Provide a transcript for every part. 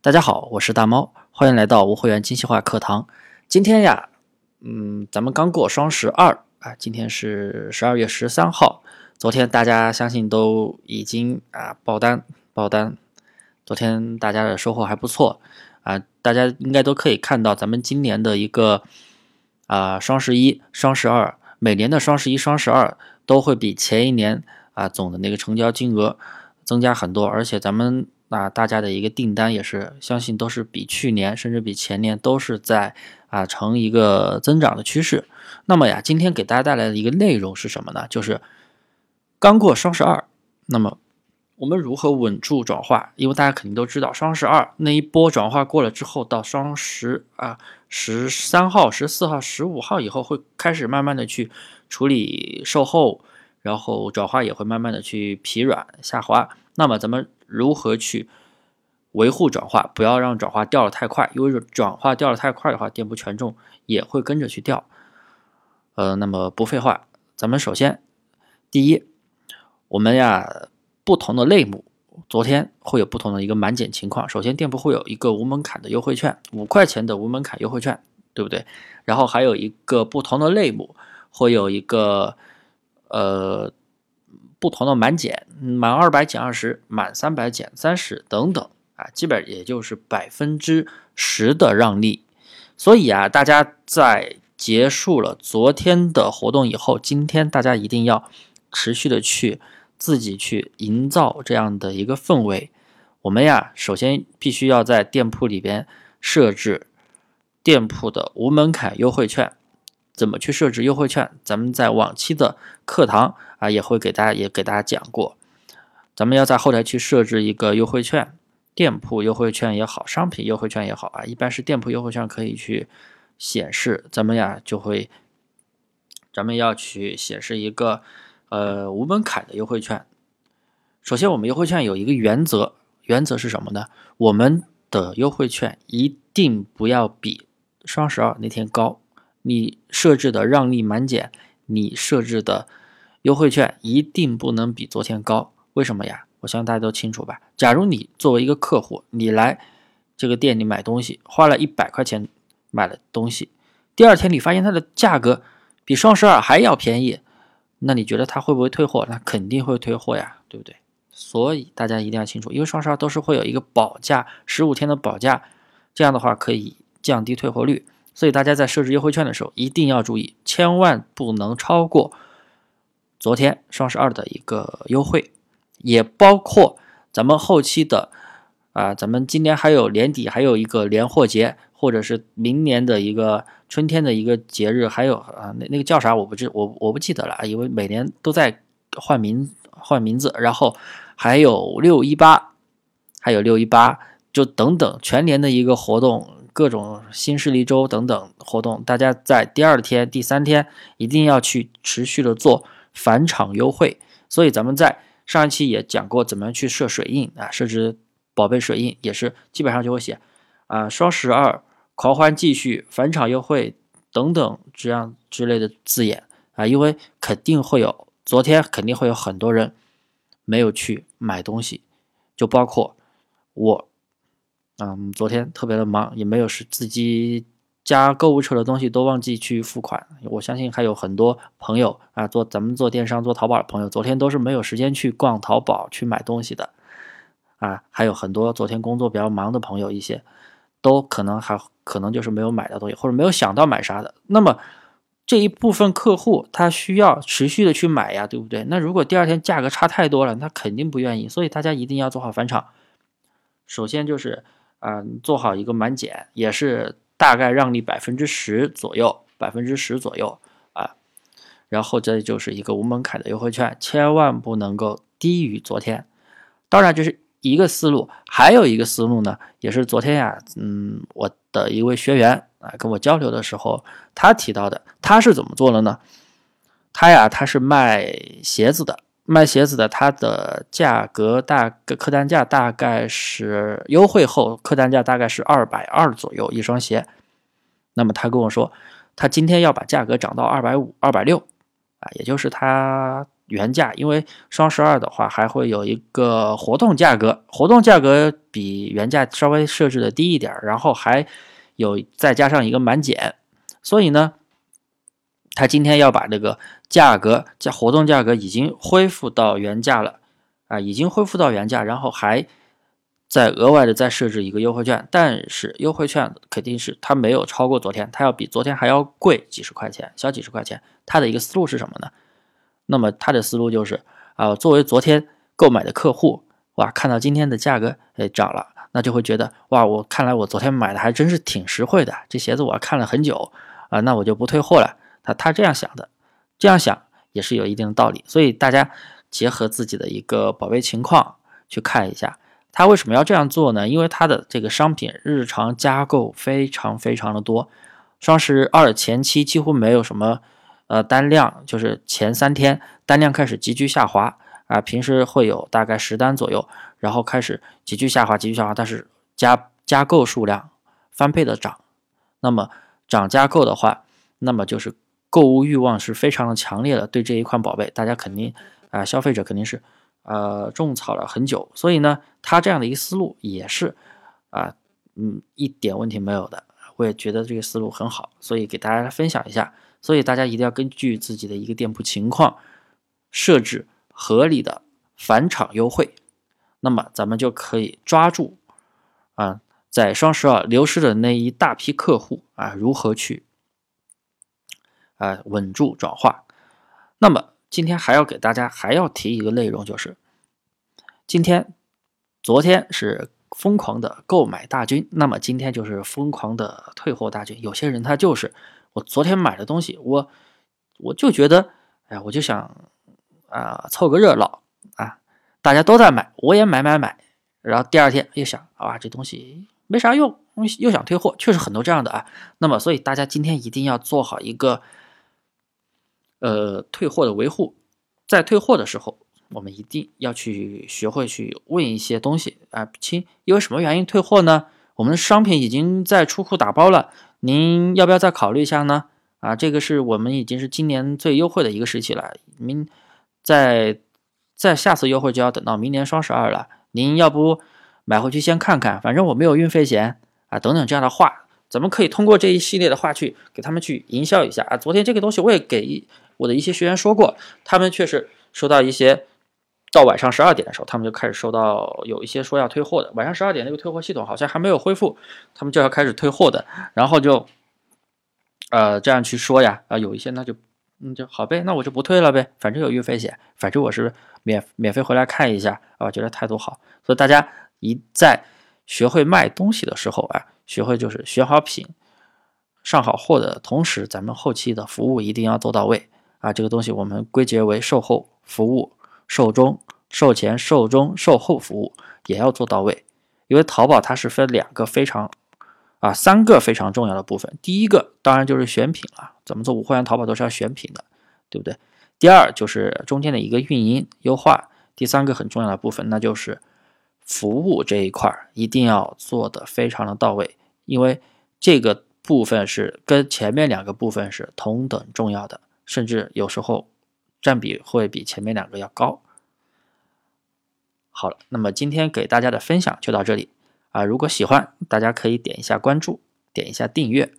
大家好，我是大猫，欢迎来到无会员精细化课堂。今天呀，嗯，咱们刚过双十二啊，今天是十二月十三号。昨天大家相信都已经啊爆单爆单，昨天大家的收获还不错啊，大家应该都可以看到咱们今年的一个啊双十一、双十二，每年的双十一、双十二都会比前一年啊总的那个成交金额增加很多，而且咱们。那大家的一个订单也是，相信都是比去年甚至比前年都是在啊呈一个增长的趋势。那么呀，今天给大家带来的一个内容是什么呢？就是刚过双十二，那么我们如何稳住转化？因为大家肯定都知道，双十二那一波转化过了之后，到双十啊十三号、十四号、十五号以后，会开始慢慢的去处理售后，然后转化也会慢慢的去疲软下滑。那么咱们。如何去维护转化？不要让转化掉的太快，因为转化掉的太快的话，店铺权重也会跟着去掉。呃，那么不废话，咱们首先第一，我们呀不同的类目，昨天会有不同的一个满减情况。首先，店铺会有一个无门槛的优惠券，五块钱的无门槛优惠券，对不对？然后还有一个不同的类目会有一个呃。不同的满减，满二百减二十，满三百减三十等等啊，基本也就是百分之十的让利。所以啊，大家在结束了昨天的活动以后，今天大家一定要持续的去自己去营造这样的一个氛围。我们呀，首先必须要在店铺里边设置店铺的无门槛优惠券。怎么去设置优惠券？咱们在往期的课堂啊，也会给大家也给大家讲过。咱们要在后台去设置一个优惠券，店铺优惠券也好，商品优惠券也好啊，一般是店铺优惠券可以去显示。咱们呀就会，咱们要去显示一个呃无门槛的优惠券。首先，我们优惠券有一个原则，原则是什么呢？我们的优惠券一定不要比双十二那天高。你设置的让利满减，你设置的优惠券一定不能比昨天高。为什么呀？我相信大家都清楚吧。假如你作为一个客户，你来这个店里买东西，花了一百块钱买了东西，第二天你发现它的价格比双十二还要便宜，那你觉得他会不会退货？那肯定会退货呀，对不对？所以大家一定要清楚，因为双十二都是会有一个保价，十五天的保价，这样的话可以降低退货率。所以大家在设置优惠券的时候一定要注意，千万不能超过昨天双十二的一个优惠，也包括咱们后期的啊，咱们今年还有年底还有一个年货节，或者是明年的一个春天的一个节日，还有啊那那个叫啥我不知我我不记得了，因为每年都在换名换名字，然后还有六一八，还有六一八，就等等全年的一个活动。各种新势力周等等活动，大家在第二天、第三天一定要去持续的做返场优惠。所以咱们在上一期也讲过，怎么样去设水印啊，设置宝贝水印也是基本上就会写啊，双十二狂欢继续，返场优惠等等这样之类的字眼啊，因为肯定会有昨天肯定会有很多人没有去买东西，就包括我。嗯，昨天特别的忙，也没有是自己加购物车的东西都忘记去付款。我相信还有很多朋友啊，做咱们做电商、做淘宝的朋友，昨天都是没有时间去逛淘宝去买东西的啊。还有很多昨天工作比较忙的朋友，一些都可能还可能就是没有买到东西，或者没有想到买啥的。那么这一部分客户他需要持续的去买呀，对不对？那如果第二天价格差太多了，他肯定不愿意。所以大家一定要做好返场。首先就是。啊，做好一个满减，也是大概让利百分之十左右，百分之十左右啊。然后这就是一个无门槛的优惠券，千万不能够低于昨天。当然这是一个思路，还有一个思路呢，也是昨天呀，嗯，我的一位学员啊跟我交流的时候，他提到的，他是怎么做的呢？他呀，他是卖鞋子的。卖鞋子的，它的价格大概客单价大概是优惠后客单价大概是二百二左右一双鞋。那么他跟我说，他今天要把价格涨到二百五、二百六啊，也就是他原价，因为双十二的话还会有一个活动价格，活动价格比原价稍微设置的低一点，然后还有再加上一个满减，所以呢，他今天要把这个价格价活动价格已经恢复到原价了啊，已经恢复到原价，然后还再额外的再设置一个优惠券，但是优惠券肯定是它没有超过昨天，它要比昨天还要贵几十块钱，小几十块钱，他的一个思路是什么呢？那么他的思路就是啊，作为昨天购买的客户，哇，看到今天的价格哎涨了，那就会觉得哇，我看来我昨天买的还真是挺实惠的，这鞋子我看了很久啊，那我就不退货了。他他这样想的，这样想也是有一定的道理。所以大家结合自己的一个宝贝情况去看一下，他为什么要这样做呢？因为他的这个商品日常加购非常非常的多，双十二前期几乎没有什么。呃，单量就是前三天单量开始急剧下滑啊，平时会有大概十单左右，然后开始急剧下滑，急剧下滑，但是加加购数量翻倍的涨，那么涨加购的话，那么就是购物欲望是非常的强烈的，对这一款宝贝，大家肯定啊，消费者肯定是呃种草了很久，所以呢，他这样的一个思路也是啊，嗯，一点问题没有的，我也觉得这个思路很好，所以给大家分享一下。所以大家一定要根据自己的一个店铺情况，设置合理的返场优惠，那么咱们就可以抓住啊，在双十二流失的那一大批客户啊，如何去啊稳住转化。那么今天还要给大家还要提一个内容，就是今天、昨天是疯狂的购买大军，那么今天就是疯狂的退货大军。有些人他就是。我昨天买的东西，我我就觉得，哎，我就想啊凑个热闹啊，大家都在买，我也买买买。然后第二天又想，啊，这东西没啥用，又想退货，确实很多这样的啊。那么，所以大家今天一定要做好一个呃退货的维护，在退货的时候，我们一定要去学会去问一些东西啊，亲，因为什么原因退货呢？我们的商品已经在出库打包了。您要不要再考虑一下呢？啊，这个是我们已经是今年最优惠的一个时期了，明在在下次优惠就要等到明年双十二了。您要不买回去先看看，反正我没有运费险啊，等等这样的话，咱们可以通过这一系列的话去给他们去营销一下啊。昨天这个东西我也给我的一些学员说过，他们确实收到一些。到晚上十二点的时候，他们就开始收到有一些说要退货的。晚上十二点那个退货系统好像还没有恢复，他们就要开始退货的。然后就，呃，这样去说呀，啊，有一些那就，嗯，就好呗，那我就不退了呗，反正有运费险，反正我是免免费回来看一下啊，觉得态度好。所以大家一在学会卖东西的时候啊，学会就是选好品、上好货的同时，咱们后期的服务一定要做到位啊。这个东西我们归结为售后服务。售中、售前、售中、售后服务也要做到位，因为淘宝它是分两个非常啊三个非常重要的部分。第一个当然就是选品了，怎么做无货源淘宝都是要选品的，对不对？第二就是中间的一个运营优化，第三个很重要的部分那就是服务这一块儿一定要做的非常的到位，因为这个部分是跟前面两个部分是同等重要的，甚至有时候。占比会比前面两个要高。好了，那么今天给大家的分享就到这里啊！如果喜欢，大家可以点一下关注，点一下订阅。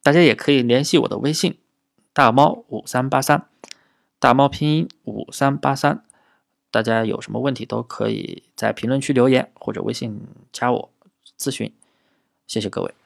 大家也可以联系我的微信大猫五三八三，大猫拼音五三八三。大家有什么问题都可以在评论区留言或者微信加我咨询。谢谢各位。